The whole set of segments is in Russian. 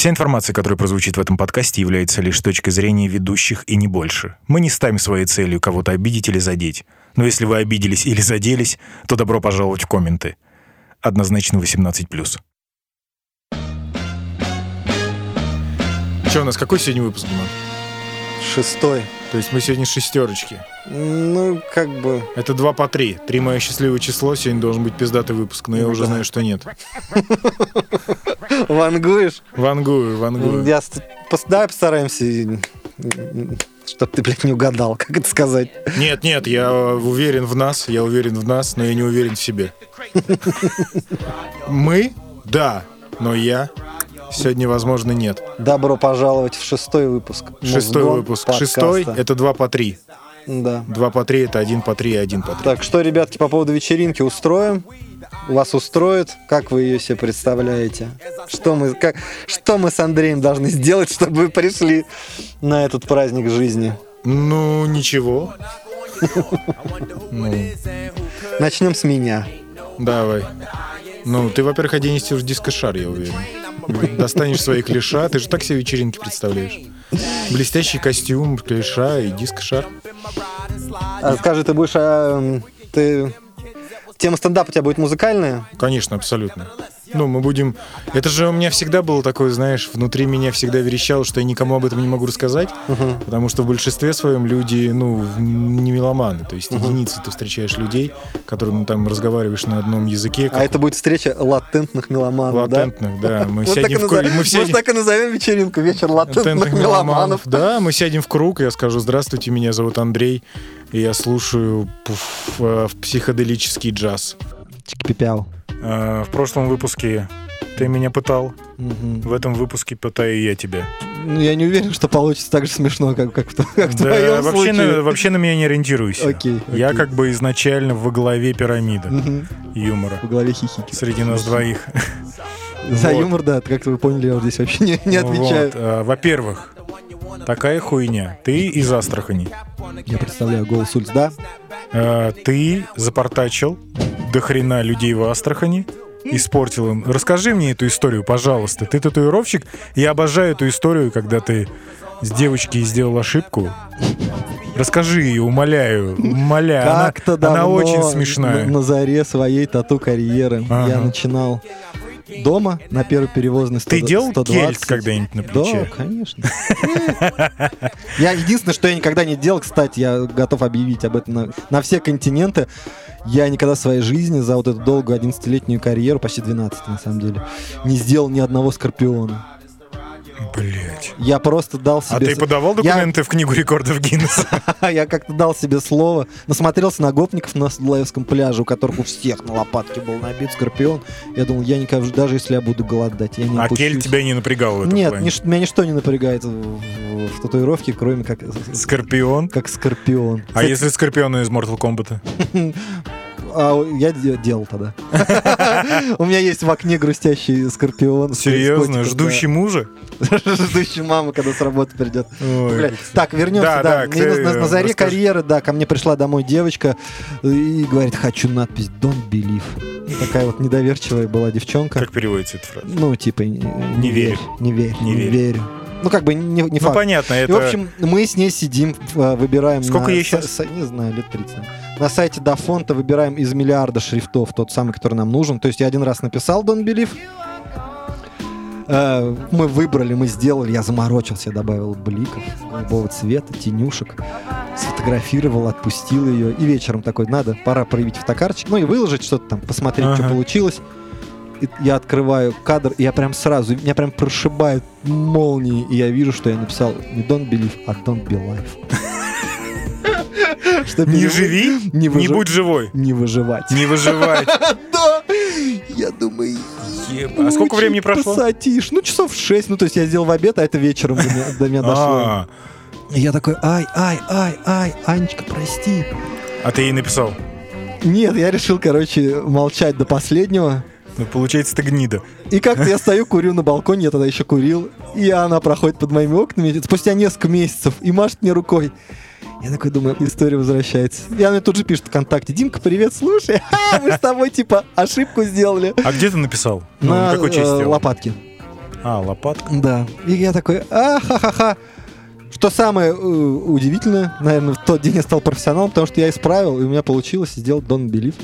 Вся информация, которая прозвучит в этом подкасте, является лишь точкой зрения ведущих и не больше. Мы не ставим своей целью кого-то обидеть или задеть. Но если вы обиделись или заделись, то добро пожаловать в комменты. Однозначно 18+. Че, у нас какой сегодня выпуск, Диман? Шестой. То есть мы сегодня шестерочки. Ну, как бы... Это два по три. Три мое счастливое число, сегодня должен быть пиздатый выпуск, но я уже знаю, что нет. Вангуешь? Вангую, вангую. Я давай постараемся, чтобы ты, блядь, не угадал, как это сказать. Нет, нет, я уверен в нас, я уверен в нас, но я не уверен в себе. Мы? Да, но я сегодня, возможно, нет. Добро пожаловать в шестой выпуск. Шестой Мозгон выпуск. подкаста. Шестой — это два по три. Да. Два по три — это один по три и один по три. Так, что, ребятки, по поводу вечеринки устроим? Вас устроит? Как вы ее себе представляете? Что мы, как, что мы с Андреем должны сделать, чтобы вы пришли на этот праздник жизни? Ну, ничего. Начнем с меня. давай. Ну, ты, во-первых, оденешься в дискошар, я уверен. Достанешь свои клиша. Ты же так себе вечеринки представляешь. Блестящий костюм, клиша и дискошар. А скажи, ты будешь... а, ты... Тема стендапа у тебя будет музыкальная? Конечно, абсолютно. Ну, мы будем... Это же у меня всегда было такое, знаешь, внутри меня всегда верещало, что я никому об этом не могу рассказать, потому что в большинстве своем люди, ну, не меломаны. То есть единицы ты встречаешь людей, которым там разговариваешь на одном языке, А как это будет встреча латентных меломанов, да? латентных, да. Мы Вот так, и сядем в назов- круг, мы Может, сядем... так и назовем вечеринку «Вечер латентных меломанов». Да, мы сядем в круг, я скажу, здравствуйте, меня зовут Андрей, и я слушаю пф, э, психоделический джаз. Чики-пипяу. А, В прошлом выпуске ты меня пытал, Мгм. в этом выпуске пытаю я тебя. Ну, я не уверен, что получится так же смешно, как, как, как в Да, твоем вообще, случае. на, вообще на меня не ориентируйся. Окей, Я окей. как бы изначально во главе пирамиды Мгм. юмора. В голове хихики. Среди нас двоих. За Вот. юмор, да, как вы поняли, я здесь вообще не, не отвечаю. Вот, а, Во-первых, такая хуйня. Ты из Астрахани. Я представляю голос улиц, да? А, Ты запортачил до хрена людей в Астрахани, испортил им. Расскажи мне эту историю, пожалуйста. Ты татуировщик. Я обожаю эту историю, когда ты с девочки сделал ошибку. Расскажи ее, умоляю, умоляю. Она- Как-то она, давно, очень смешная. На, на заре своей тату-карьеры Ага. я начинал дома на первой перевозной 100, Ты делал 120. кельт когда-нибудь на Да, плече? конечно. Я единственное, что я никогда не делал, кстати, я готов объявить об этом на, на все континенты. Я никогда в своей жизни за вот эту долгую 11-летнюю карьеру, почти 12 на самом деле, не сделал ни одного скорпиона. Блять. Я просто дал А себе... ты с- подавал Я- документы в книгу рекордов Гиннесса? Я как-то дал себе слово, насмотрелся на гопников на Садлаевском пляже, у которых у всех на лопатке был набит скорпион. Я думал, я никогда, даже если я буду голодать, я не А кель тебя не напрягал в этом Нет, меня ничто не напрягает в, в- татуировке, кроме как, Скорпион? как скорпион. А если Скорпиона из Mortal Kombat? А, я де- делал тогда. У меня есть в окне грустящий скорпион. Серьезно? Ждущий мужа? Ждущий маму, когда с работы придет. Так, вернемся, Да, на, заре карьеры, да, ко мне пришла домой девочка и говорит, хочу надпись «Don't believe». Такая вот недоверчивая была девчонка. Как переводится эта фраза? Ну, типа, не, не верь. не верь, Не не, верю. Ну, как бы не, не Ну, факт. понятно, И, это... в общем, мы с ней сидим, э, выбираем... Сколько на ей са- не знаю, лет 30. наверное. На сайте до фонта выбираем из миллиарда шрифтов тот самый, который нам нужен. То есть я один раз написал Don't Believe. Э, Мы выбрали, мы сделали, я заморочился, я добавил бликов, голубого цвета, тенюшек, сфотографировал, отпустил ее. И вечером такой, надо, пора проявить фотокарточку, ну и выложить что-то там, посмотреть, что Ага. получилось. Я открываю кадр, и я прям сразу, меня прям прошибает молнией, и я вижу, что я написал не don't believe, а don't be life. Что Не живи, не не выжи- будь живой. не выживать. Не выживать. Да! Я думаю. А сколько времени прошло? пассатишь. Ну, часов шесть. Ну, то есть я сделал в обед, а это вечером до меня, до меня дошло. А, я такой, ай, ай, ай, ай, Анечка, прости. А ты ей написал? Нет, я решил, короче, молчать до последнего. Ну, получается, ты гнида. И как-то я стою, курю на балконе, я тогда еще курил, и она проходит под моими окнами спустя несколько месяцев и машет мне рукой. Я такой думаю, история возвращается. И она тут же пишет ВКонтакте, Димка, привет, слушай, мы с тобой, типа, ошибку сделали. А где ты написал? Ну, на какой части э, лопатке. А, лопатка. Да. И я такой, а-ха-ха-ха. Что самое э, удивительное, наверное, в тот день я стал профессионалом, потому что я исправил, и у меня получилось сделать Don't Believe.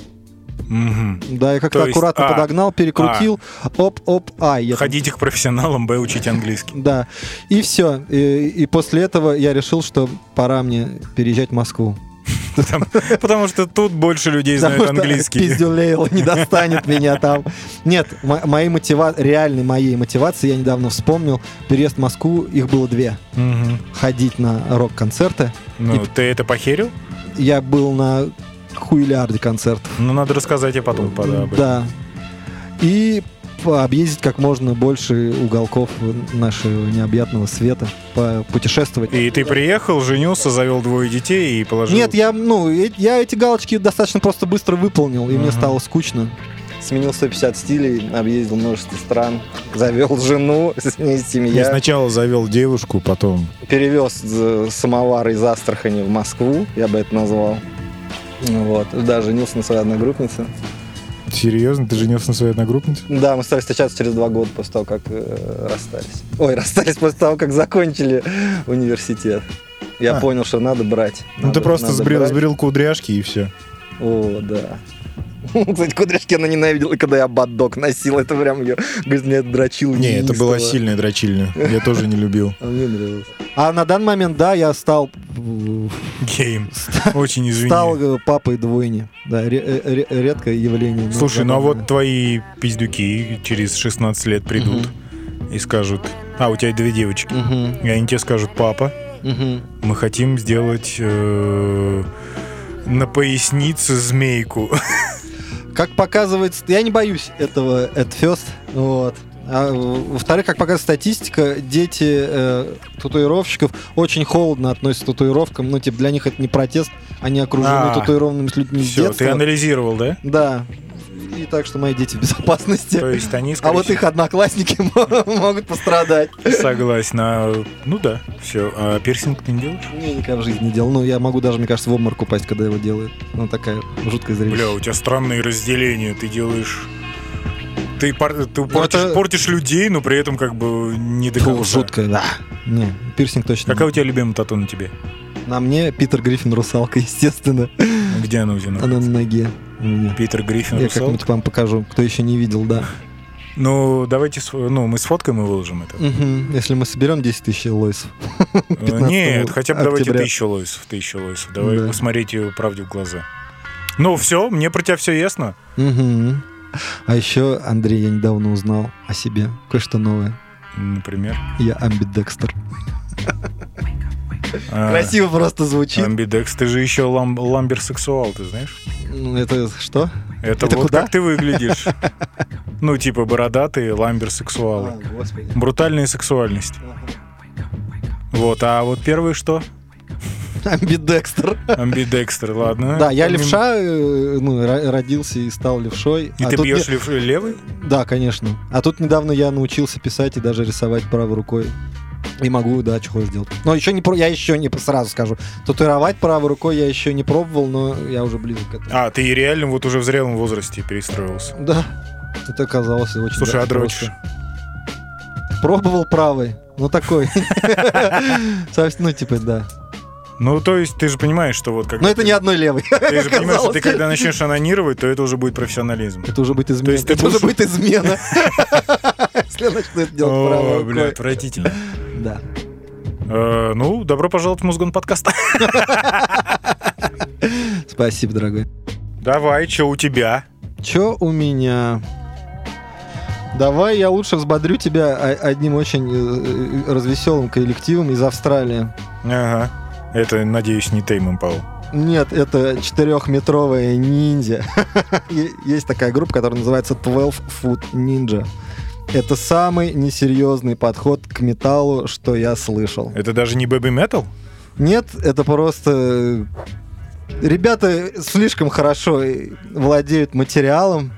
Мгм. Да, я как-то есть, аккуратно а, подогнал, перекрутил, оп-оп, ай. я там- Ходите к профессионалам, б, учить английский. Да. И все. И, и после этого я решил, что пора мне переезжать в Москву. Потому, потому что тут больше людей знают Потому английский. пиздюль Лейла не достанет меня там. Нет, мо- моей мотива... реальной моей мотивации я недавно вспомнил. Переезд в Москву, их было две. Ходить на рок-концерты. Ну, И- ты это похерил? Я был на хуйлиарде концертов. Ну, надо рассказать, я потом этом. Да. И по- объездить как можно больше уголков нашего необъятного света, путешествовать. И ты приехал, женился, завел двое детей и положил... Нет, я, ну, э- я эти галочки достаточно просто быстро выполнил, и мне Ага. стало скучно. Сменил 150 стилей, объездил множество стран, завел жену, с ней Я семья, сначала завел девушку, потом... перевез самовар из Астрахани в Москву, я бы это назвал. Вот, да, женился на своей одногруппнице. Серьезно? Ты женился на своей одногруппнице? Да, мы стали встречаться через два года после того, как э, расстались. Ой, расстались после того, как закончили университет. Я А. понял, что надо брать. Ну, Надо- ты просто сбрил, брать. сбрил кудряшки и все. О, да. Кстати, кудряшки она ненавидела, когда я баддог носил, это прям ее, говорит, меня это дрочило Не, это была сильная дрочильня. Я тоже не любил. А мне нравилось. А на данный момент, да, я стал э, Гейм. Очень извини. стал э, папой двойни. Да, э, ре- редкое явление. но Слушай, ну а вот твои пиздюки через 16 лет придут и скажут... А, у тебя две девочки. И они тебе скажут, папа, мы хотим сделать на пояснице змейку. Как показывает, я не боюсь этого at first, вот. А, во-вторых, как показывает статистика, дети э, татуировщиков очень холодно относятся к татуировкам. Ну, типа, для них это не протест, они окружены А, татуированными людьми с Все, детства. ты анализировал, да? Да. И так что мои дети в безопасности. То есть они, А вот их одноклассники могут пострадать. Согласен. А, ну да, все. А пирсинг ты не делаешь? Не, никогда в жизни не делал. Ну, я могу даже, мне кажется, в обморок упасть, когда его делают. Ну, такая жуткая зрелище. Бля, у тебя странные разделения. Ты делаешь... Ты, пор- ты портишь, это- портишь людей, но при этом как бы не до конца. жуткая, да. Не, пирсинг точно. Какая у нет. тебя любимая тату на тебе? На мне Питер Гриффин русалка, естественно. Где она у тебя? Она на ноге у меня. Питер Гриффин Я как-нибудь вам покажу, кто еще не видел, да. Ну, давайте, ну, мы сфоткаем и выложим это. Если мы соберем 10 тысяч лойсов. Э, 15 Нет, хотя бы давайте тысячу лойсов, тысячу лойсов. Давай Да. посмотрите правде в глаза. Ну, все, мне про тебя все ясно. А еще, Андрей, я недавно узнал о себе кое-что новое. Например. Я амбидекстер. А, Красиво просто звучит. Амбидекс, ты же еще лам- ламберсексуал, ты знаешь? Ну, Это что? Это, Это вот куда? как ты выглядишь. Ну, типа бородатые ламберсексуалы. А. Брутальная сексуальность. Вот, а вот первый что? Амбидекстер. Амбидекстер, ладно. Да, я Помимо- левша, э, ну, ро- родился и стал левшой. И А ты бьешь не- лев- левый? Да, конечно. А тут недавно я научился писать и даже рисовать правой рукой. И могу, да, что хочешь делать. Но еще не про, я еще не сразу скажу. Татуировать правой рукой я еще не пробовал, но я уже близок к этому. А, ты реально вот уже в зрелом возрасте перестроился. Да. Это оказалось очень Слушай, а дрочишь? Пробовал правой. Ну такой. Ну, типа, да. Ну, то есть, ты же понимаешь, что вот как... Но это не одной левой. Ты же понимаешь, что ты когда начнешь анонировать, то это уже будет профессионализм. Это уже будет измена. есть Это уже будет измена. Если я начну это делать правой О, бля, рукой. отвратительно. Да. Э, Ну, добро пожаловать в Музгон подкаст. Спасибо, дорогой. Давай, что у тебя? Чё у меня? Давай я лучше взбодрю тебя одним очень э, развеселым коллективом из Австралии. Ага. Это, надеюсь, не Тейм Импал. Нет, это четырехметровая ниндзя. Есть такая группа, которая называется 12 Foot Ninja. Это самый несерьезный подход к металлу, что я слышал. Это даже не Бэби Метал? Нет, это просто... э, Ребята слишком хорошо э, владеют материалом.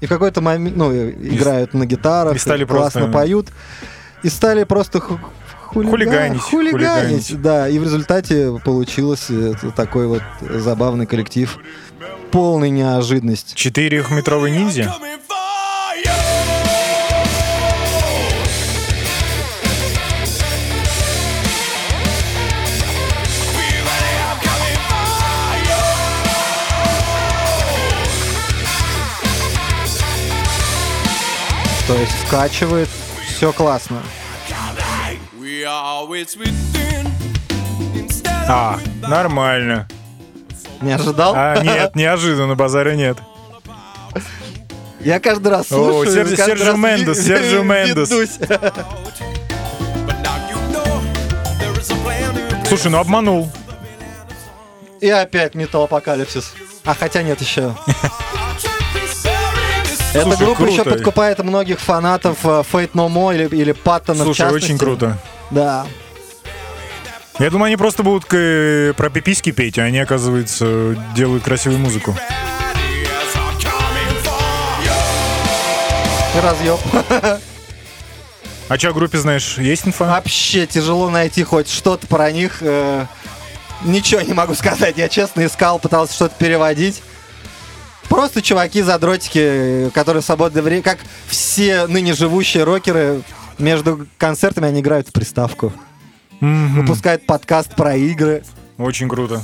И в какой-то момент, ну, э, играют на гитарах, и стали классно просто- поют. И стали просто ху- хулига- Хулиганить, хулиганить. хулиганить. Да, и в результате получилось такой вот забавный коллектив. Полной неожиданность. Четырехметровый ниндзя? То есть скачивает, все классно. А, нормально. Не ожидал? А, нет, неожиданно, базара нет. Я каждый раз О, слушаю. Серджи- каждый Серджио раз Мендес, Серджио Мендес. Слушай, ну обманул. И опять металлопокалипсис. А хотя нет еще. Эта Слушай, группа еще круто. подкупает многих фанатов э, Fate No More или, или Паттона в Слушай, частности. очень круто. Да. Я думаю, они просто будут к- про пиписьки петь, а они, оказывается, делают красивую музыку. Разъеб. А что о группе знаешь? Есть инфа? Вообще тяжело найти хоть что-то про них. э, Ничего не могу сказать. Я честно искал, пытался что-то переводить. Просто чуваки-задротики, которые в свободное время, как все ныне живущие рокеры, между концертами они играют в приставку. Мгм. Выпускают подкаст про игры. Очень круто.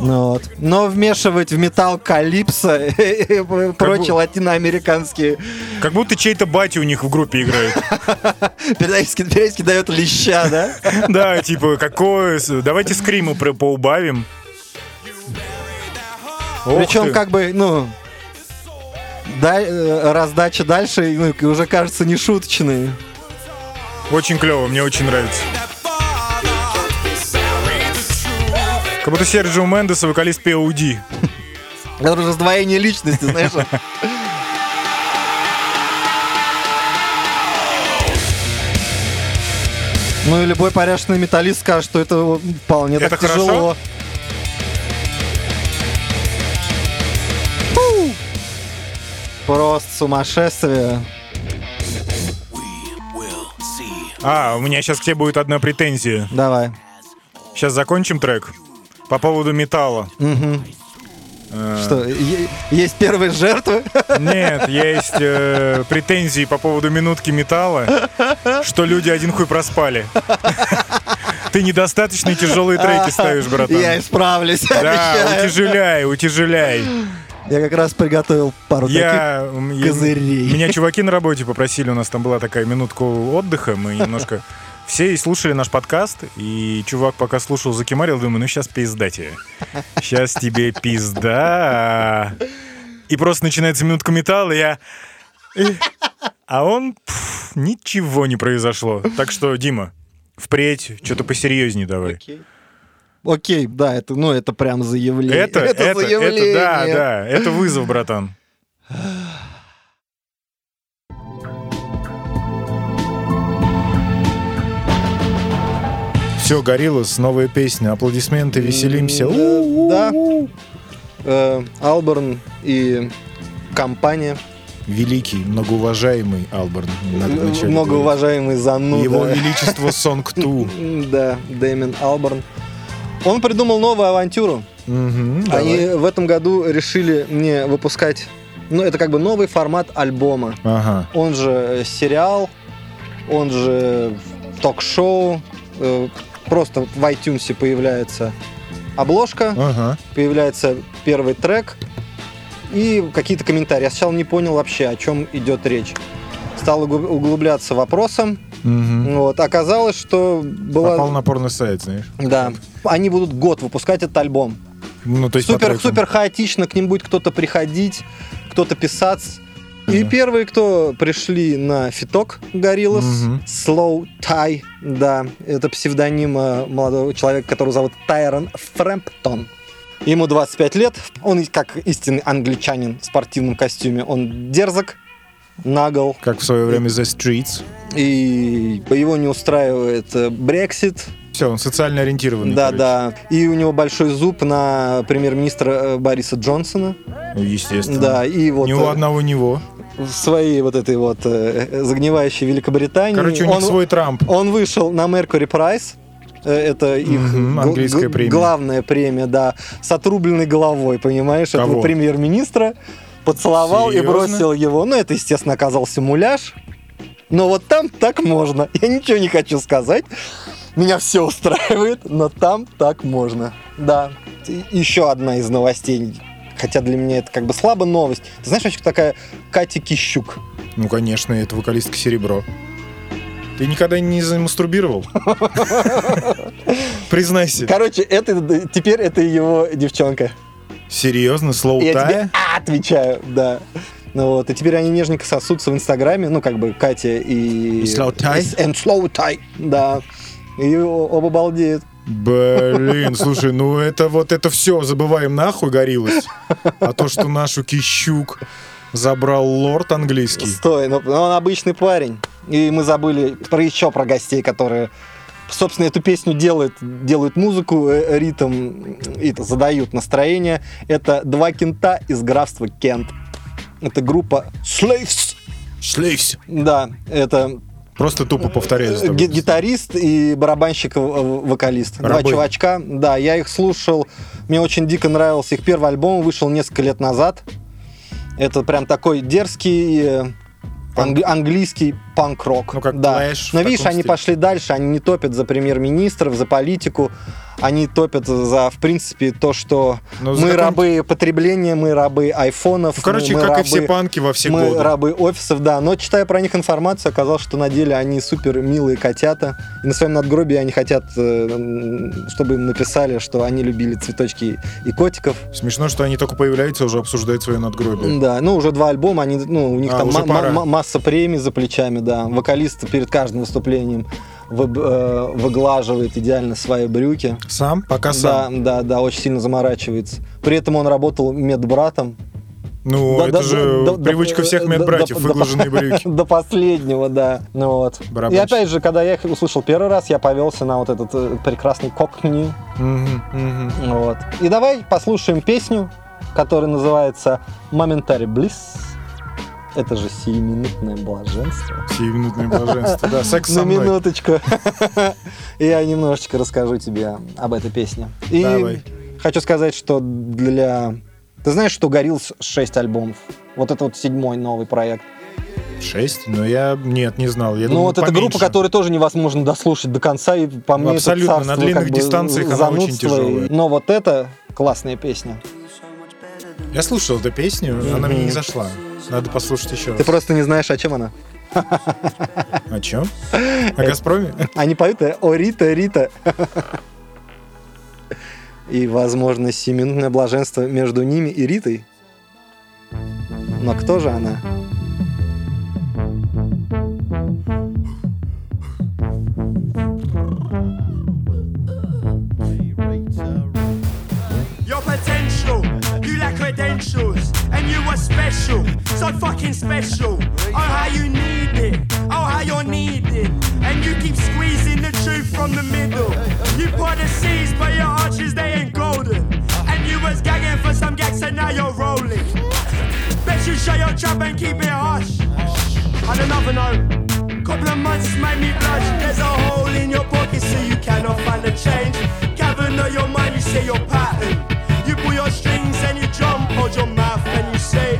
Ну вот. Но вмешивать в металл Калипсо и прочие латиноамериканские Как будто чей-то батя у них в группе играет. периодически, периодически дает леща, да? Да, типа, какое... Давайте скримы про- поубавим. Причем как бы, ну, да- э, раздача дальше ну, и уже кажется не шуточной. Очень клево, мне очень нравится. Как будто Серджио Мендес, вокалист POD. Это раздвоение личности, знаешь. Ну и любой порядочный металлист скажет, что это вполне Это так хорошо? тяжело. Просто сумасшествие. А, у меня сейчас к тебе будет одна претензия. Давай. Сейчас закончим трек. По поводу металла. Э, Что, есть первые жертвы? Нет, есть э, претензии по поводу минутки металла, что люди один хуй проспали. Ты недостаточно тяжелые треки ставишь, братан. Я исправлюсь, Да, утяжеляй, утяжеляй. Я как раз приготовил пару Я, м, я- козырей. Меня чуваки на работе попросили, у нас там была такая минутка отдыха, мы немножко все и слушали наш подкаст, и чувак пока слушал, закимарил, думаю, ну сейчас пизда тебе. Сейчас тебе пизда. И просто начинается минутка металла, и я... А он... пф, ничего не произошло. Так что, Дима, впредь что-то посерьезней давай. Окей. Окей, да, это, ну, это прям заявление. Это, это, это, заявление. да, да, это вызов, братан. Все, Гориллас, новая песня, аплодисменты, веселимся. М, Да. Э, Алберн и компания. Великий, многоуважаемый Алберн. Многоуважаемый зануда. Его Величество Сонг Ту. Да, Дэмин Алберн. Он придумал новую авантюру. Мгм, Они давай. в этом году решили не выпускать... Ну, это как бы новый формат альбома. Ага. Он же э, сериал, он же ток-шоу. э, Просто в iTunes появляется обложка, Ага. появляется первый трек и какие-то комментарии. Я сначала не понял вообще, о чем идет речь. Стал угу- углубляться вопросом. Мгм. Вот. Оказалось, что была... Попал на порно-сайт, знаешь. Да. Они будут год выпускать этот альбом. Ну, то есть Супер, супер хаотично, к ним будет кто-то приходить, кто-то писаться. И первые, кто пришли на фиток Гориллас, Мгм. Slow Tie, да, это псевдоним э, молодого человека, которого зовут Тайрон Фрэмптон. Ему 25 лет, он как истинный англичанин в спортивном костюме, он дерзок, нагл, Как в свое время The Streets. и его не устраивает э, Брексит, Все, он социально ориентированный. да, короче. да, и у него большой зуб на премьер-министра э, Бориса Джонсона, Ну, Естественно. да, и вот Ни у э, одного него. в своей вот этой вот э, загнивающей Великобритании. Короче, у них он, свой Трамп. он вышел на Mercury Prize. Это их гл- английская гл- премия. главная премия, да, с отрубленной головой, понимаешь, этого Кого? премьер-министра. Поцеловал Серьезно? и бросил его. Ну, это, естественно, оказался муляж. Но вот там так можно. Я ничего не хочу сказать. Меня все устраивает, но там так можно. Да. И Еще одна из новостей. Хотя для меня это как бы слабо новость. Ты знаешь, вообще такая Катя Кищук? Ну, конечно, это вокалистка Серебро. Ты никогда не замастурбировал? Признайся. Короче, это теперь это его девчонка. Серьезно, слоу тая? Отвечаю, да. Ну вот, и теперь они нежненько сосутся в Инстаграме, ну, как бы Катя и... И Slow Tie? And Slow Tie, да. И оба балдеют. Блин, слушай, ну это вот это все забываем нахуй горилось. А то, что нашу Кищук забрал лорд английский. Стой, ну, ну, он обычный парень. И мы забыли про еще про гостей, которые, собственно, эту песню делают, делают музыку, э, ритм, и это задают настроение. Это два кента из графства Кент. Это группа Slaves. Шлейфс. Да, это Просто тупо Э, ги- гитарист и барабанщик-вокалист. Два чувачка. Да, я их слушал. Мне очень дико нравился их первый альбом. Вышел несколько лет назад. Это прям такой дерзкий англи- английский панк-рок. Ну, как да. Clash Но видишь, они стиле. пошли дальше. Они не топят за премьер-министров, за политику. Они топят за, в принципе, то, что Ну, за мы каком- рабы потребления, мы рабы айфонов. Ну, короче, мы как и рабы- все панки во все мы годы. рабы офисов, да. Но читая про них информацию, оказалось, что на деле они супер милые котята. И на своем надгробии они хотят, э, м, чтобы им написали, что они любили цветочки и котиков. Смешно, что они только появляются, уже обсуждают свое надгробие. Да, ну уже два альбома, они, ну, у них А, там пора. ма- масса премий за плечами, да. Вокалист перед каждым выступлением вы- выглаживает идеально свои брюки. Сам? Пока Да, сам. да, да, очень сильно заморачивается. При этом он работал медбратом. Ну, Да, это да, же да, да, привычка да, всех да, медбратьев, да, да, выглаженные брюки. До последнего, да. Ну вот. И опять же, когда я их услышал первый раз, я повелся на вот этот э, прекрасный кокни. Мгм, мгм. Вот. И давай послушаем песню, которая называется Momentary Bliss. Это же сиюминутное блаженство. Сиюминутное блаженство. Да, секс со На мной. минуточку. Я немножечко расскажу тебе об этой песне. И Давай. хочу сказать, что для... Ты знаешь, что Гориллс 6 альбомов? Вот это вот седьмой новый проект. Шесть? Но я... Нет, не знал. Я ну думал, вот эта поменьше. группа, которую тоже невозможно дослушать до конца, и по мне это Абсолютно, на царство длинных как бы дистанциях она очень тяжелая. Но вот это классная песня. Я слушал эту песню, она мне не зашла. Надо послушать еще Ты раз. просто не знаешь, о чем она. О чем? О Газпроме? Они поют э, «О, Рита, Рита». И, возможно, семинутное блаженство между ними и Ритой. Но кто же она? Your lack credentials, and you were special, so fucking special. Oh, how you need it, oh, how you're needed, and you keep squeezing the truth from the middle. You pour the seeds, but your arches they ain't golden, and you was gagging for some gags, and now you're rolling. Bet you shut your trap and keep it hush. On another note, couple of months made me blush. There's a hole in your pocket, so you cannot find the change. Cavern of your mind, you say your pattern. You pull your strings and you jump, hold your mouth and you say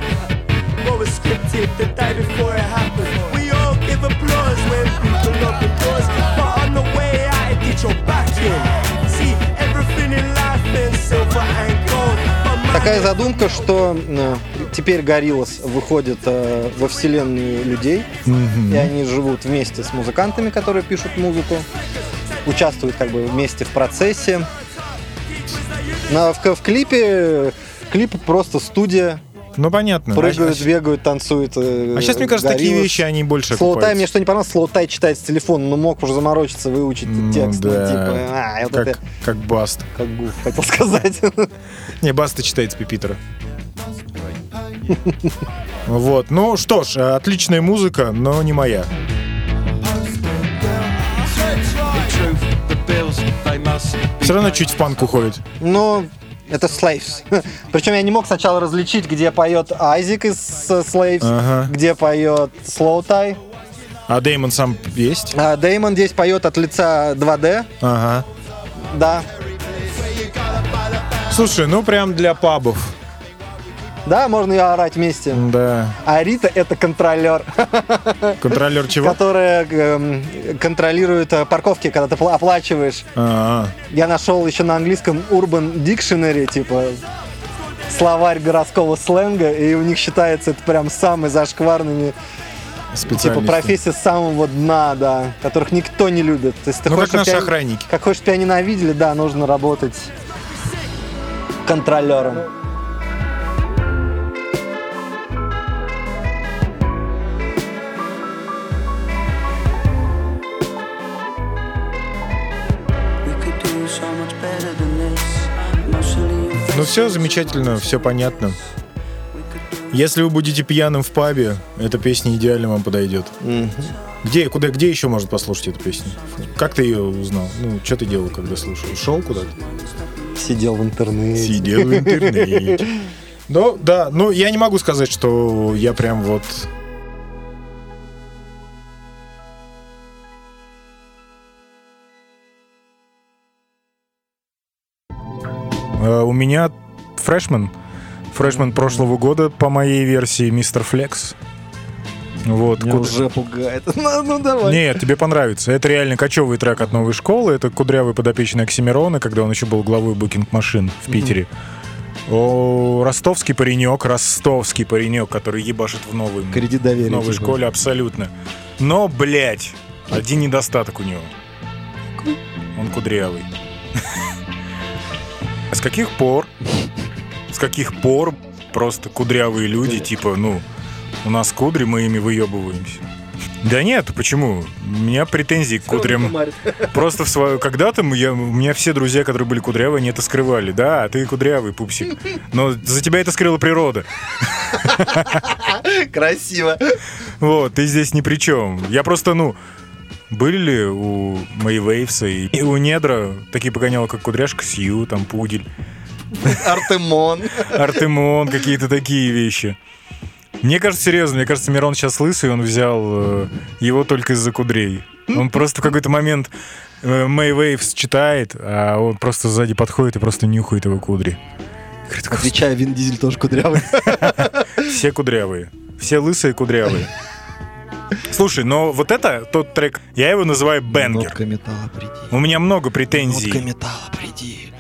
what was scripted the day before it happened. We all give applause when people open doors, but on the way out, it get your back in. See, everything in life is silver and gold. Такая задумка, что э, теперь Гориллас выходит э, во вселенную людей, и они живут вместе с музыкантами, которые пишут музыку, участвуют как бы вместе в процессе. На, в, в клипе клип просто студия, Ну, понятно. прыгают, А- бегают, танцуют. э, А сейчас, мне кажется, такие Gorillaz. вещи, они больше Слоутай, мне что не понравилось, Слоутай читает с телефона, но мог уже заморочиться, выучить Ну текст. ну, да. типа, а, вот Как, это как Баст. как гуф, хотел сказать. Не, Баста читает с Пипитера. Вот, ну что ж, отличная музыка, но не моя. Все равно чуть в панк уходит. Ну, это Slaves. Причем я не мог сначала различить, где поет Айзик из Slaves, Ага. где поет Слоутай. А Деймон сам есть? А Деймон здесь поет от лица 2D. Ага. Да. Слушай, ну прям для пабов. Да, можно и орать вместе. Да. А Рита это контролер, Контролер чего? которая эм, контролирует э, парковки, когда ты пла- оплачиваешь. А, Я нашел еще на английском Urban Dictionary, типа словарь городского сленга, и у них считается это прям самый зашкварными Типа профессия с самого дна, да, которых никто не любит. То есть ты Ну, хочешь, как наши тебя- охранники. Как хочешь, тебя ненавидели, да, нужно работать контролером. Ну все замечательно, все понятно. Если вы будете пьяным в пабе, эта песня идеально вам подойдет. Где, куда, где еще можно послушать эту песню? Как ты ее узнал? Ну, что ты делал, когда слушал? Шел куда-то? Сидел в интернете. Сидел в интернете. Ну, да, ну, я не могу сказать, что я прям вот... У меня фрешмен. Фрешмен прошлого года, по моей версии, мистер Флекс. Вот. Меня куда- уже пугает. Ну, ну давай. Нет, тебе понравится. Это реально кочевый трек от новой школы. Это кудрявый подопечный Оксимирона, когда он еще был главой букинг машин в Питере. О, ростовский паренек, ростовский паренек, который ебашит в новой, Кредит доверия. в новой типа. школе, абсолютно. Но, блядь, один недостаток у него. Он кудрявый. А с каких пор, с каких пор просто кудрявые люди, типа, ну, у нас кудри, мы ими выебываемся? Да нет, почему? У меня претензий к кудрям. Просто в свою... Когда-то я... у меня все друзья, которые были кудрявые, они это скрывали. Да, ты кудрявый, пупсик. Но за тебя это скрыла природа. Красиво. Вот, ты здесь ни при чем. Я просто, ну, были ли у Мэй Вейвса и у Недра такие погоняло, как Кудряшка, Сью, там, Пудель, Артемон. Артемон, какие-то такие вещи. Мне кажется, серьезно, мне кажется, Мирон сейчас лысый, он взял э, его только из-за кудрей. Он просто в какой-то момент э, Мэй Вейвс читает, а он просто сзади подходит и просто нюхает его кудри. Говорит, «Господи, Отвечаю, Вин Дизель тоже кудрявый. Все кудрявые. Все лысые кудрявые. Слушай, но вот это тот трек, я его называю бенгер. Минутка металла, приди. У меня много Минутка претензий. металла, приди.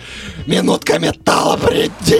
Минутка металла, приди.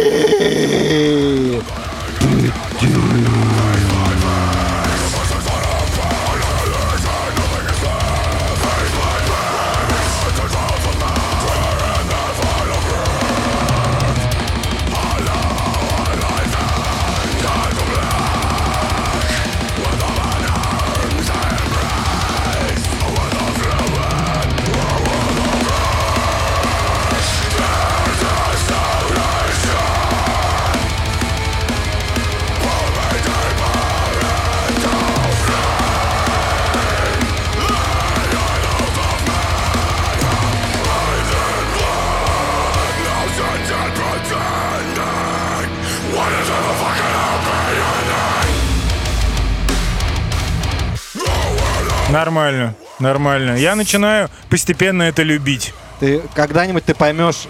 Нормально, нормально. Я начинаю постепенно это любить. Ты когда-нибудь ты поймешь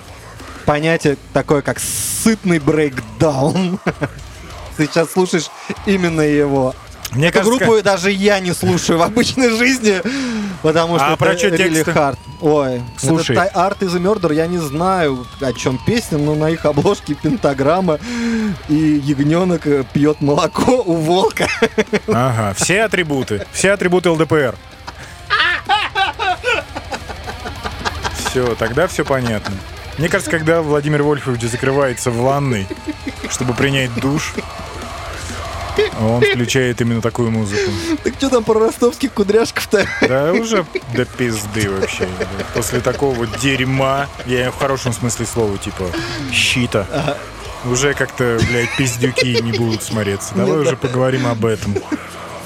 понятие такое, как сытный брейкдаун. Ты сейчас слушаешь именно его. Мне Эту кажется, группу даже я не слушаю в обычной жизни, потому что А это про чё really тексты? hard. Ой, Слушай. это Art is a Murder, я не знаю, о чем песня, но на их обложке пентаграмма и ягненок э, пьет молоко у волка. Ага, все атрибуты. Все атрибуты ЛДПР. Все, тогда все понятно. Мне кажется, когда Владимир Вольфович закрывается в ванной, чтобы принять душ, он включает именно такую музыку. Так что там про ростовских кудряшков-то? Да уже до пизды вообще. После такого дерьма, я в хорошем смысле слова, типа, щита, уже как-то, блядь, пиздюки не будут смотреться. Давай Не, уже да. поговорим об этом.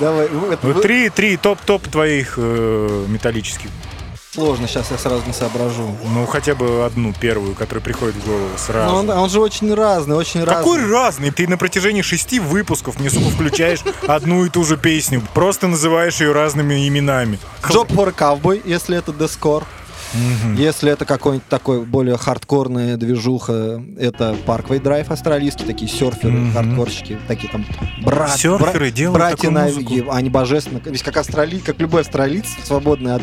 Давай, это Вот вы- три, три топ-топ твоих э, металлических. Сложно, сейчас я сразу не соображу. Ну, хотя бы одну, первую, которая приходит в голову Но сразу. он, он же очень разный, очень Какой разный. разный? Ты на протяжении шести выпусков мне, сука, включаешь одну и ту же песню. Просто называешь ее разными именами. Job for Cowboy, если это Дескор. Если это какой-нибудь такой более хардкорная движуха, это Parkway Drive австралийский, такие серферы, Мгм. хардкорщики, такие там брат, Серферы бра- делают братья на- и- они божественно, ведь как австралий, как любой австралиец, свободный от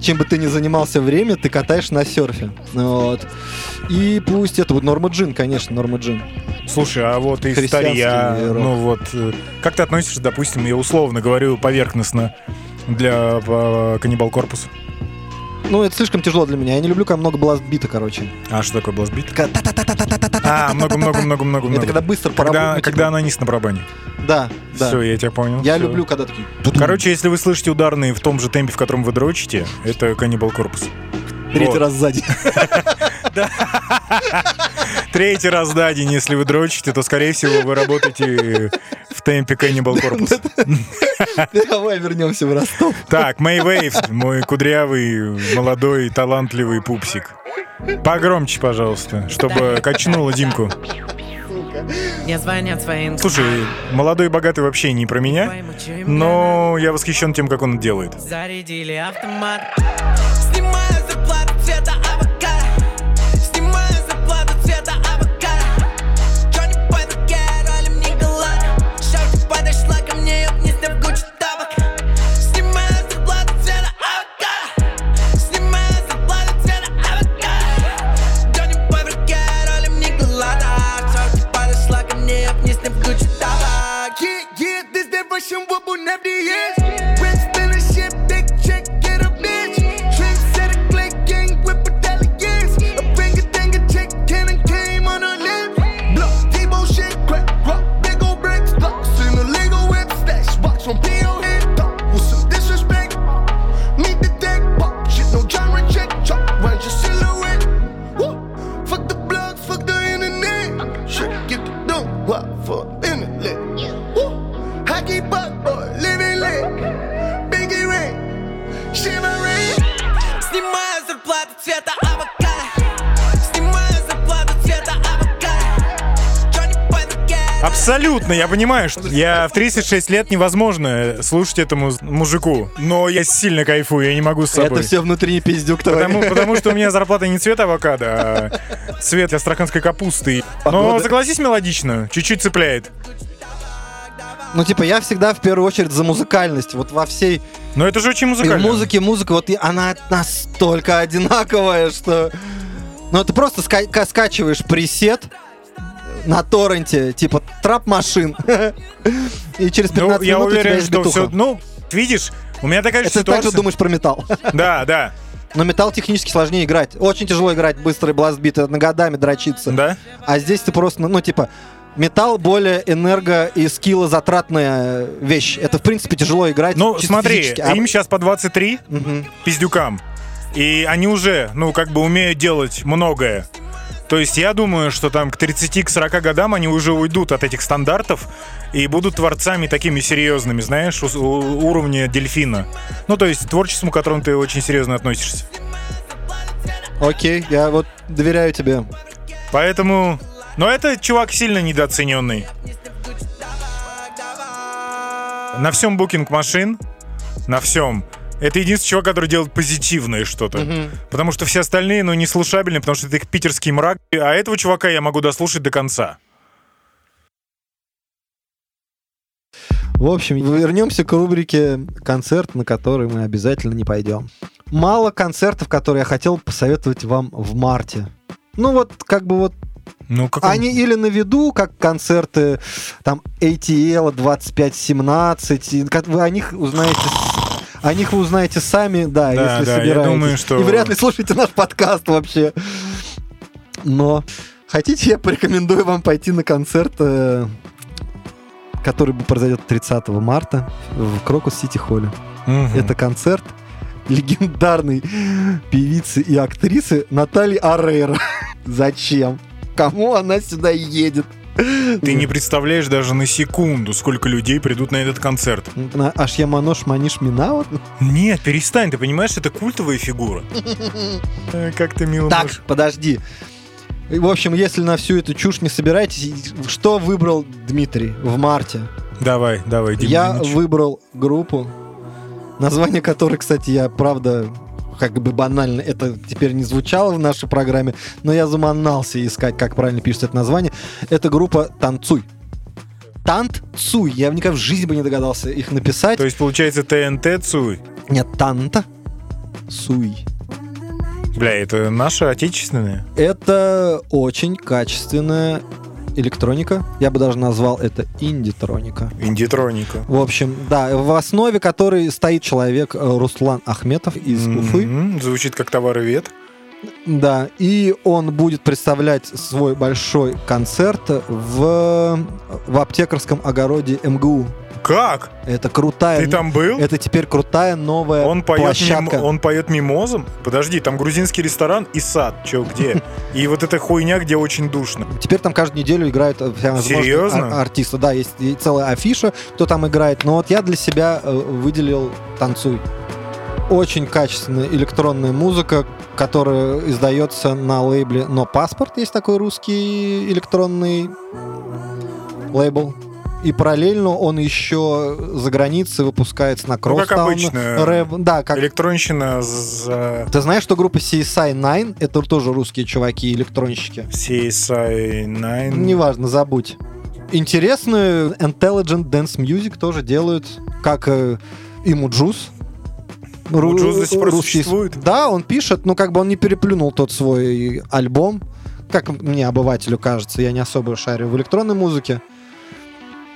чем бы ты ни занимался время, ты катаешь на серфе. Вот. И пусть это вот Норма Джин, конечно, Норма Джин. Слушай, а вот Христианский старья, ну вот, э, как ты относишься, допустим, я условно говорю поверхностно, для Каннибал Корпус? ну, это слишком тяжело для меня. Я не люблю, когда много бластбита, короче. А что такое бластбит? А, много-много-много-много. Это когда быстро Когда? Ну, когда типа- она низ на барабане. Да, да. Все, я тебя понял. Я люблю, когда такие... Короче, если вы слышите ударные в том же темпе, в котором вы дрочите, это Каннибал Корпус. Третий раз сзади. Третий раз за день, если вы дрочите, то, скорее всего, вы работаете в темпе Каннибал Корпус. Давай вернемся в Ростов. Так, Мэй Вейв, мой кудрявый, молодой, талантливый пупсик. Погромче, пожалуйста, чтобы качнуло Димку. Мне звонят своим Слушай, молодой и богатый вообще не про меня, но я восхищен тем, как он это делает. Зарядили автомат them FDNs. Абсолютно, я понимаю, что я в 36 лет невозможно слушать этому мужику, но я сильно кайфую, я не могу с собой. Это все внутренний пиздюк твой. Потому, потому что у меня зарплата не цвет авокадо, а цвет астраханской капусты. Но согласись, мелодично, чуть-чуть цепляет. Ну, типа, я всегда в первую очередь за музыкальность. Вот во всей Но это же очень и в музыкально. музыке, музыка, вот и она настолько одинаковая, что... Ну, ты просто ска- ка- скачиваешь пресет на торренте, типа трап-машин, и через 15 Ну, я минут тебя уверен, что все... Ну, видишь, у меня такая же Это ты ситуация. также думаешь про металл. Да, да, Но металл технически сложнее играть. Очень тяжело играть быстрый бластбит, на годами дрочиться. да. А здесь ты просто, ну, типа, металл более энерго и скиллозатратная вещь. Это, в принципе, тяжело играть. Ну, смотри, физически. А- им сейчас по 23 Мгм. пиздюкам. И они уже, ну, как бы умеют делать многое. То есть я думаю, что там к 30-40 годам они уже уйдут от этих стандартов и будут творцами такими серьезными, знаешь, уровня дельфина. Ну, то есть творчеству, к которому ты очень серьезно относишься. Окей, я вот доверяю тебе. Поэтому... Но это чувак сильно недооцененный. На всем букинг машин, на всем. Это единственный чувак, который делает позитивное что-то. Потому что все остальные, ну, не слушабельны, потому что это их питерский мрак. А этого чувака я могу дослушать до конца. В общем, вернемся к рубрике «Концерт», на который мы обязательно не пойдем. Мало концертов, которые я хотел посоветовать вам в марте. Ну вот, как бы вот Ну, как Они или на виду, как концерты там ATL 2517, и как вы о них узнаете о них вы узнаете сами, да, Да, если да, я собираетесь. думаю, что- И вряд ли слушаете наш подкаст вообще. Но хотите, я порекомендую вам пойти на концерт, э, который произойдет 30 марта в Крокус Сити Холле. Мгм. Это концерт легендарной певицы и актрисы Натальи Арейра. Зачем? Кому она сюда едет? Ты не представляешь даже на секунду, сколько людей придут на этот концерт. На Ашьяманош Маниш Минаут? Нет, перестань, ты понимаешь, это культовая фигура. Э, Как ты мило Так, подожди. В общем, если на всю эту чушь не собираетесь, что выбрал Дмитрий в марте? Давай, давай, Дим я Димыч. выбрал группу, название которой, кстати, я правда как бы банально это теперь не звучало в нашей программе, но я заманался искать, как правильно пишется это название. Это группа «Танцуй». Танцуй. Я никогда в жизни бы не догадался их написать. То есть, получается, ТНТ Цуй. Нет, танта. Суй. Бля, это наша отечественная. Это очень качественная электроника. Я бы даже назвал это индитроника. Индитроника. В общем, да, в основе которой стоит человек э, Руслан Ахметов из Уфы. Мгм. Звучит как товаровед. Да, и он будет представлять свой большой концерт в, в аптекарском огороде МГУ. Как? Это крутая... Ты там был? Это теперь крутая новая Он поет, площадка. мим- он поет мимозом? Подожди, там грузинский ресторан и сад. Че, где? И вот эта хуйня, где очень душно. Теперь там каждую неделю играют э, Серьезно? ар- артисты. Да, есть целая афиша, кто там играет. Но вот я для себя э, выделил «Танцуй». Очень качественная электронная музыка, которая издается на лейбле «Но паспорт». Есть такой русский электронный лейбл. И параллельно он еще за границей выпускается на Ну, как обычно. Рэп. Да, как Электронщина за ты знаешь, что группа CSI 9 это тоже русские чуваки, электронщики? CSI 9. Неважно, забудь. Интересную Intelligent Dance Music тоже делают, как э, и Муджус. Ру- Муджус до сих пор русский- существует? Да, он пишет, но как бы он не переплюнул тот свой альбом, как мне, обывателю, кажется. Я не особо шарю в электронной музыке.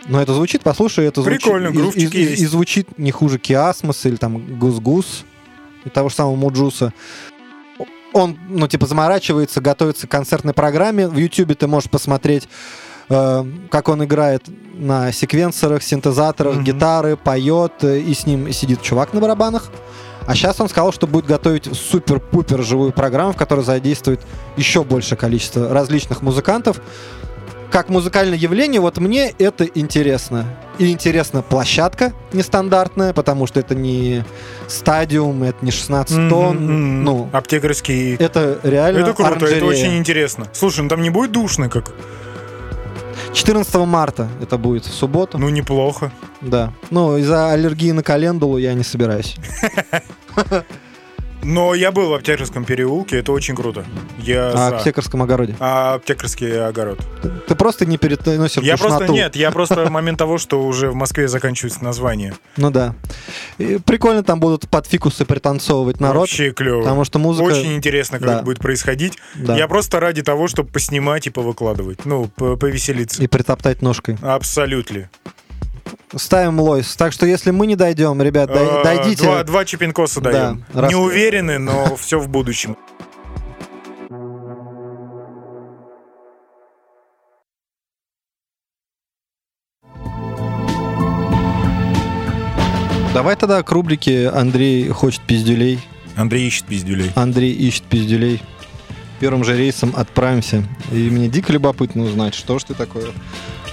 Но это звучит, послушай, это звучит. Прикольно, и- и, и- и звучит не хуже Kiasmos или там GusGus, и того же самого Муджуса. Он, ну, типа, заморачивается, готовится к концертной программе. В Ютубе ты можешь посмотреть, э, как он играет на секвенсорах, синтезаторах, Мгм. гитары, поет, э, и с ним сидит чувак на барабанах. А сейчас он сказал, что будет готовить супер-пупер живую программу, в которой задействует еще большее количество различных музыкантов. Как музыкальное явление, вот мне это интересно. И интересна площадка нестандартная, потому что это не стадиум, это не 16 Мгм, тонн. мгм. Ну, Аптекарский. это реально Это круто, это оранжерея. очень интересно. Слушай, ну там не будет душно, как? 14 марта это будет в субботу. Ну, неплохо. Да. Ну, из-за аллергии на календулу я не собираюсь. Но я был в Аптекарском переулке, это очень круто. Я А за. аптекарском огороде. А аптекарский огород. Ты, ты просто не переносишь Я душноту. просто нет, я просто момент того, что уже в Москве заканчивается название. Ну да. И прикольно там будут под фикусы пританцовывать народ. Вообще клево. Потому что музыка... Очень интересно, как Да. это будет происходить. Да. Я просто ради того, чтобы поснимать и повыкладывать. Ну, повеселиться. И притоптать ножкой. Абсолютно. Ставим лойс. Так что если мы не дойдем, ребят, Э, дойдите. Два, два чипинкоса Да, даем. раз- Не уверены, но все в будущем. Давай тогда к рубрике «Андрей хочет пиздюлей». Андрей ищет пиздюлей. Андрей ищет пиздюлей. Первым же рейсом отправимся. И мне дико любопытно узнать, что ж ты такое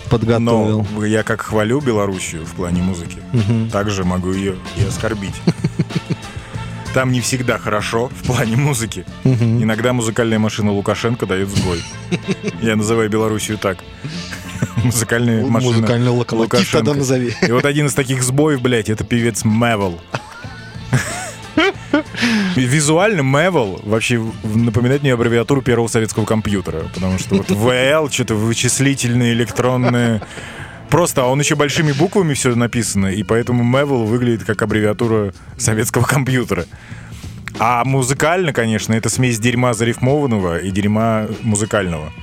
подготовил. Но я как хвалю Белоруссию в плане музыки, Мгм. также могу ее и оскорбить. Там не всегда хорошо в плане музыки. Мгм. Иногда музыкальная машина Лукашенко дает сбой. Я называю Белоруссию так. Музыкальная машина Музыкальный локомотив Лукашенко. тогда назови. И вот один из таких сбоев, блядь, это певец Мэвел. Визуально Мэвел вообще напоминает мне аббревиатуру первого советского компьютера, потому что вот ВЛ, что-то вычислительные, электронные... Просто, а он еще большими буквами все написано, и поэтому Мэвел выглядит как аббревиатура советского компьютера. А музыкально, конечно, это смесь дерьма зарифмованного и дерьма музыкального.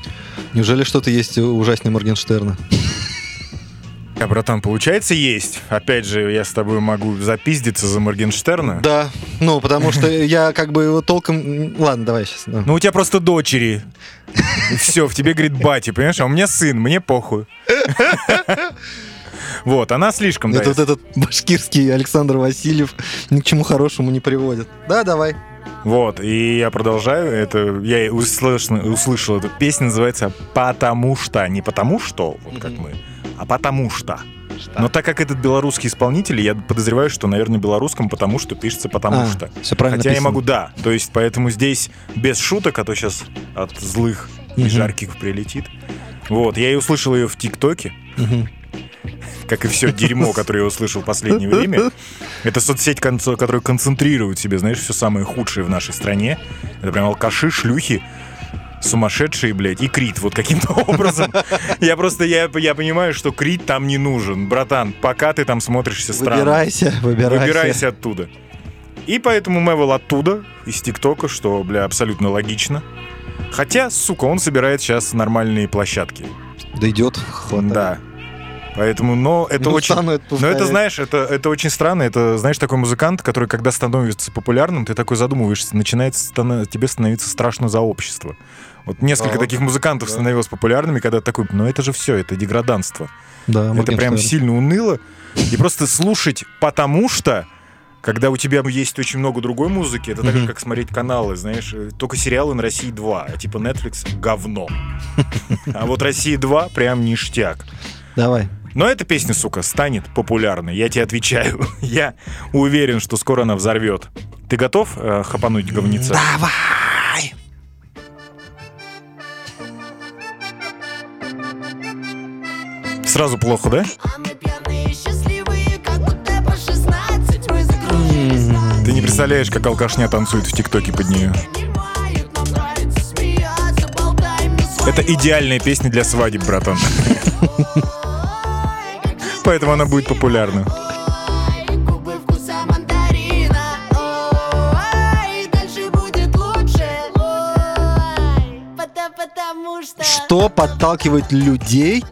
Неужели что-то есть ужаснее Моргенштерна? А, братан, получается, есть. Опять же, я с тобой могу запиздиться за Моргенштерна. Да, ну, потому что я как бы его толком... Ладно, давай сейчас. да. Ну, у тебя просто дочери. Все, в тебе говорит батя, понимаешь? А у меня сын, мне похуй. Вот, она слишком. Это вот этот башкирский Александр Васильев ни к чему хорошему не приводит. Да, давай. Вот, и я продолжаю. Это я услышал, услышал эту песню, называется «Потому что». Не «потому что», вот как мы, а «потому что». Но так как этот белорусский исполнитель, я подозреваю, что, наверное, белорусском «потому что» пишется «потому А, что». Все правильно Хотя я написано. могу, да. То есть, поэтому здесь без шуток, а то сейчас от злых и Мгм. жарких прилетит. Вот, я и услышал ее в ТикТоке, Мгм. как и все дерьмо, которое я услышал в последнее время. Это соцсеть, которая концентрирует в себе, знаешь, все самое худшее в нашей стране. Это прям алкаши, шлюхи, сумасшедшие, блядь, и Крит вот каким-то образом. Я просто, я, я понимаю, что Крит там не нужен. Братан, пока ты там смотришься странно. Выбирайся, выбирайся. Выбирайся оттуда. И поэтому Мэвел оттуда, из ТикТока, что, бля, абсолютно логично. Хотя, сука, он собирает сейчас нормальные площадки. Да идет, хватает. Да. Поэтому, но это Не очень... это Но это, знаешь, это, это очень странно. Это, знаешь, такой музыкант, который, когда становится популярным, ты такой задумываешься, начинает станов- тебе становиться страшно за общество. Вот несколько Да, таких музыкантов да. становилось популярными, когда ты такой, ну это же все, это деграданство. Да, это прям сильно уныло. И просто слушать потому что, когда у тебя есть очень много другой музыки, это так же, как смотреть каналы, знаешь, э, только сериалы на России 2, а типа Netflix — говно. А вот Россия 2 прям ништяк. Давай. Но эта песня, сука, станет популярной, я тебе отвечаю. Я уверен, что скоро она взорвет. Ты готов э, хапануть говнеца? Давай! Мы закружились на Ты не представляешь, как алкашня танцует в ТикТоке под нее. Это идеальная песня для свадеб, братан. Поэтому она будет популярна. Что подталкивает людей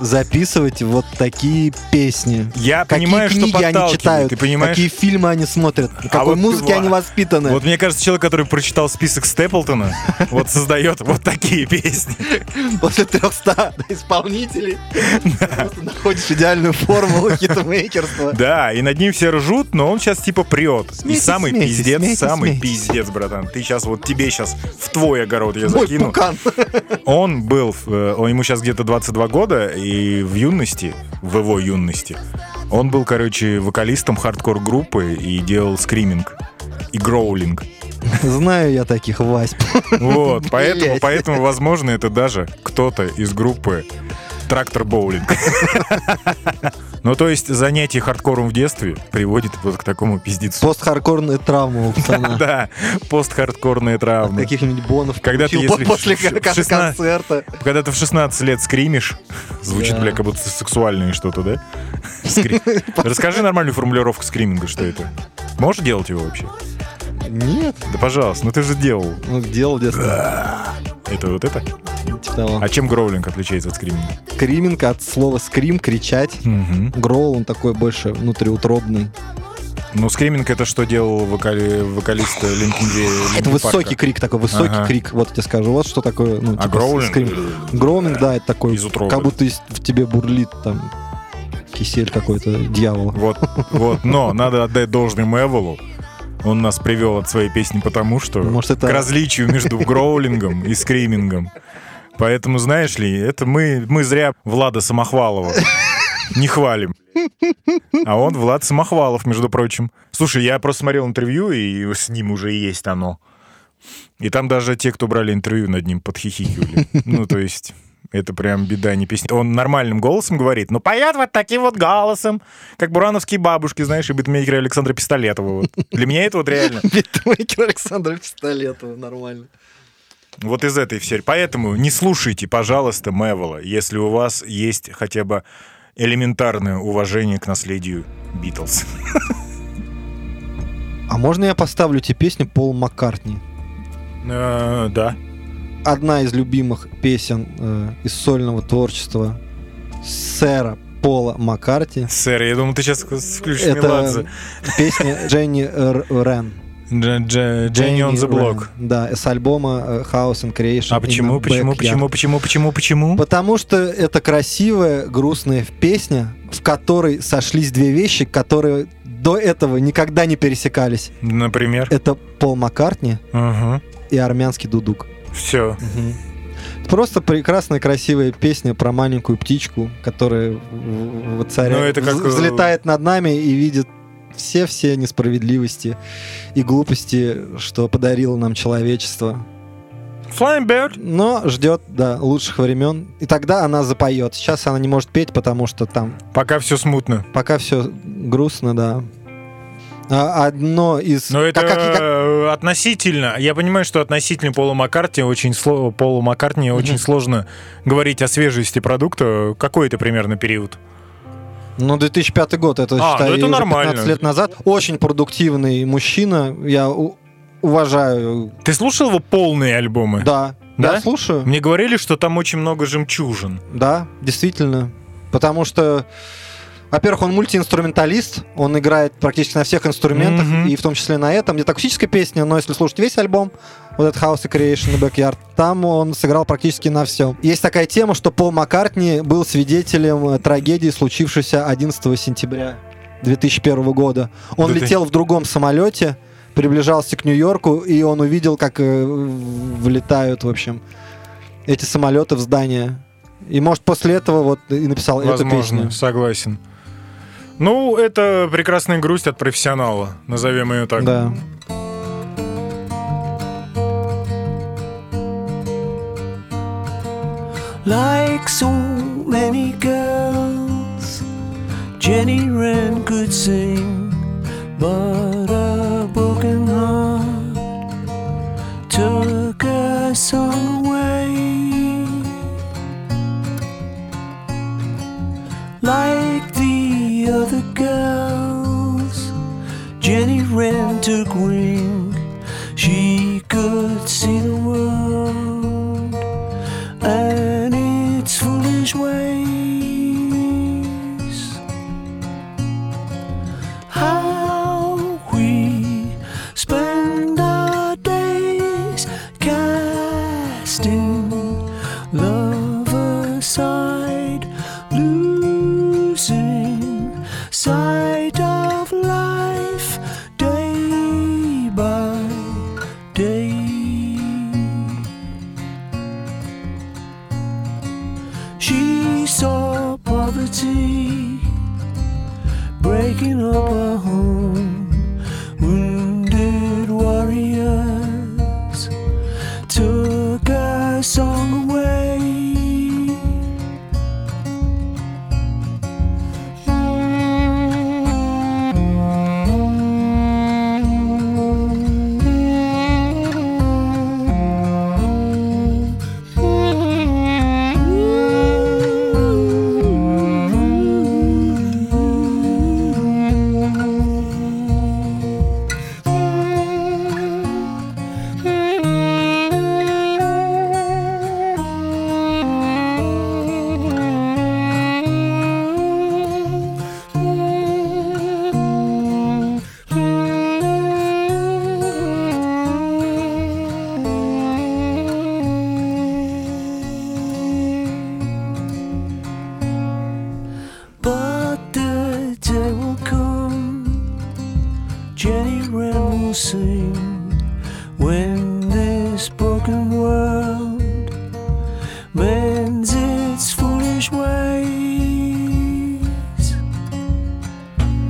записывать вот такие песни? Я Какие понимаю, что книги они подталкивает, читают? ты понимаешь? Какие фильмы они смотрят? Какой вот музыке вот- они воспитаны? Вот мне кажется, человек, который прочитал список Степлтона, вот создает вот такие песни. После 300 исполнителей ты просто находишь идеальную формулу хитмейкерства. Да, и над ним все ржут, но он сейчас типа прет. И самый пиздец, самый пиздец, братан. Ты сейчас, вот тебе сейчас в твой огород я закину. Он был, э, ему сейчас где-то 22 года, и в юности, в его юности, он был, короче, вокалистом хардкор-группы и делал скриминг и гроулинг. Знаю я таких, Вась. Вот, поэтому, поэтому, возможно, это даже кто-то из группы Трактор Боулинг. Ну, то есть занятие хардкором в детстве приводит вот к такому пиздецу. Пост-хардкорная травма у пацана. Да, пост-хардкорные травмы. Каких-нибудь бонов Когда ты, если после в ш- в кон- 16 концерта. Когда ты в 16 лет скримишь, звучит, бля, как будто сексуальное что-то, да? Расскажи нормальную формулировку скриминга, что это. Можешь делать его вообще? Нет, Да пожалуйста, ну ты же делал. ну делал детство. Это вот это? Типа того. А чем гроулинг отличается от скриминга? Скриминг от слова скрим, кричать. Мгм. Гроул, он такой больше внутриутробный. Ну, скриминг это что делал вокали... вокалист Linkin Это высокий крик такой, высокий Ага. крик. Вот я тебе скажу. Вот что такое, ну, А типа, гроулинг? скрим. Гроулинг, да, это такой, Из утробы. как будто в тебе бурлит там кисель какой-то дьявола. Вот, вот, но надо отдать должное Мэвелу. Он нас привел от своей песни потому, что Может, это- к различию между гроулингом и скримингом. Поэтому, знаешь ли, это мы, мы зря Влада Самохвалова не хвалим. А он Влад Самохвалов, между прочим. Слушай, я просто смотрел интервью, и с ним уже есть оно. И там даже те, кто брали интервью над ним, подхихикивали. Ну, то есть... Это прям беда, не песня. Он нормальным голосом говорит, ну поет вот таким вот голосом, как бурановские бабушки, знаешь, и битмейкеры Александра Пистолетова. Вот. Для меня это вот реально. Битмейкер Александра Пистолетова, нормально. Вот из этой серии. Поэтому не слушайте, пожалуйста, Мэвела, если у вас есть хотя бы элементарное уважение к наследию Битлз. А можно я поставлю тебе песню Пол Маккартни? Э, Да. Одна из любимых песен э, из сольного творчества сэра Пола Маккарти. Сэр, я думал, ты сейчас включишь Это Меладзе. песня Дженни Рен. Дж- Дж- Jenny on the Block. Да, с альбома э, House and Creation. А почему, почему, почему, почему, почему, почему? Потому что это красивая, грустная песня, в которой сошлись две вещи, которые до этого никогда не пересекались. Например? Это Пол Маккартни и армянский дудук. Все. Просто прекрасная, красивая песня про маленькую птичку, которая воцаря- Ну, это как, э, взлетает над нами и видит все-все несправедливости и глупости, что подарило нам человечество. Flying Bird. Но ждет, да, лучших времен. И тогда она запоет. Сейчас она не может петь, потому что там Пока все смутно. пока все грустно, да. А одно из... Но это как- как- как- относительно. Я понимаю, что относительно Пола Маккартни очень сло... Полу Маккартни очень сложно говорить о свежести продукта. Какой это примерно период? Ну, 2005 год, это, А, считай, ну это нормально. 15 лет назад. Очень продуктивный мужчина. Я у- уважаю. Ты слушал его полные альбомы? Да. Да? Я слушаю. Мне говорили, что там очень много жемчужин. Да, действительно. Потому что, во-первых, он мультиинструменталист, он играет практически на всех инструментах, Мгм. и в том числе на этом. Где-то акустическая песня, но если слушать весь альбом, вот этот House and Creation и Backyard, там он сыграл практически на всем. Есть такая тема, что Пол Маккартни был свидетелем трагедии, случившейся 11 сентября 2001 года. Он Да ты- летел в другом самолете, приближался к Нью-Йорку, и он увидел, как э, влетают, в общем, эти самолеты в здание. И, может, после этого вот и написал эту Возможно, песню. согласен. Ну, это прекрасная грусть от профессионала, назовем ее так. Да. Like so many girls, Jenny Wren could sing, but a broken heart took her song away. Like other girls, Jenny Wren took wing. She could see the world and its foolish ways.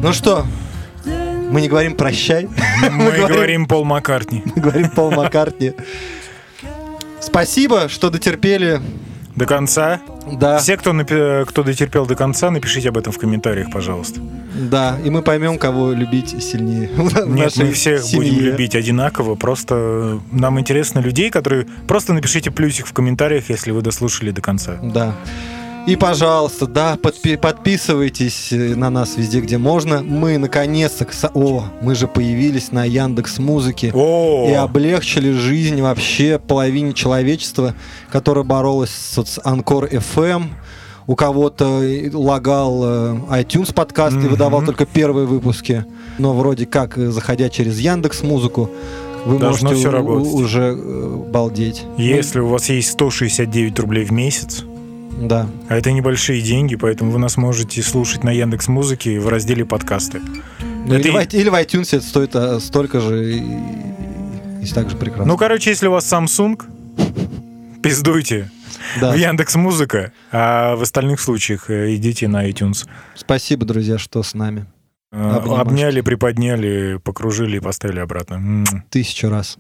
Ну что, мы не говорим прощай, Мы говорим Пол Маккартни. мы говорим Пол Маккартни. Спасибо, что дотерпели. До конца. Да, Все, кто, напи- кто дотерпел до конца, напишите об этом в комментариях, пожалуйста. да, и мы поймем, кого любить сильнее. Нет, мы всех будем семье. любить одинаково. Просто нам интересно людей, которые... Просто напишите плюсик в комментариях, если вы дослушали до конца. Да. И, пожалуйста, да, подпи- подписывайтесь э, на нас везде, где можно. Мы, наконец-то, о, мы же появились на Яндекс Музыке. О, И облегчили жизнь вообще половине человечества, которое боролось с, Анкор FM. У кого-то и лагал э, iTunes подкаст и Мгм. выдавал только первые выпуски. Но вроде как, э, заходя через Яндекс Музыку, вы Должно можете всё у- работать. у- уже э, балдеть. если у вас есть 169 рублей в месяц, Да. а это небольшие деньги, поэтому вы нас можете слушать на Яндекс Музыке в разделе подкасты. Ну, Это или, в, или в iTunes это стоит а, столько же и, и так же прекрасно. Ну, короче, если у вас Samsung, пиздуйте да. в Яндекс Музыка, а в остальных случаях э, идите на iTunes. Спасибо, друзья, что с нами. Э, Обнимашки. Обняли, приподняли, покружили и поставили обратно. Тысячу раз.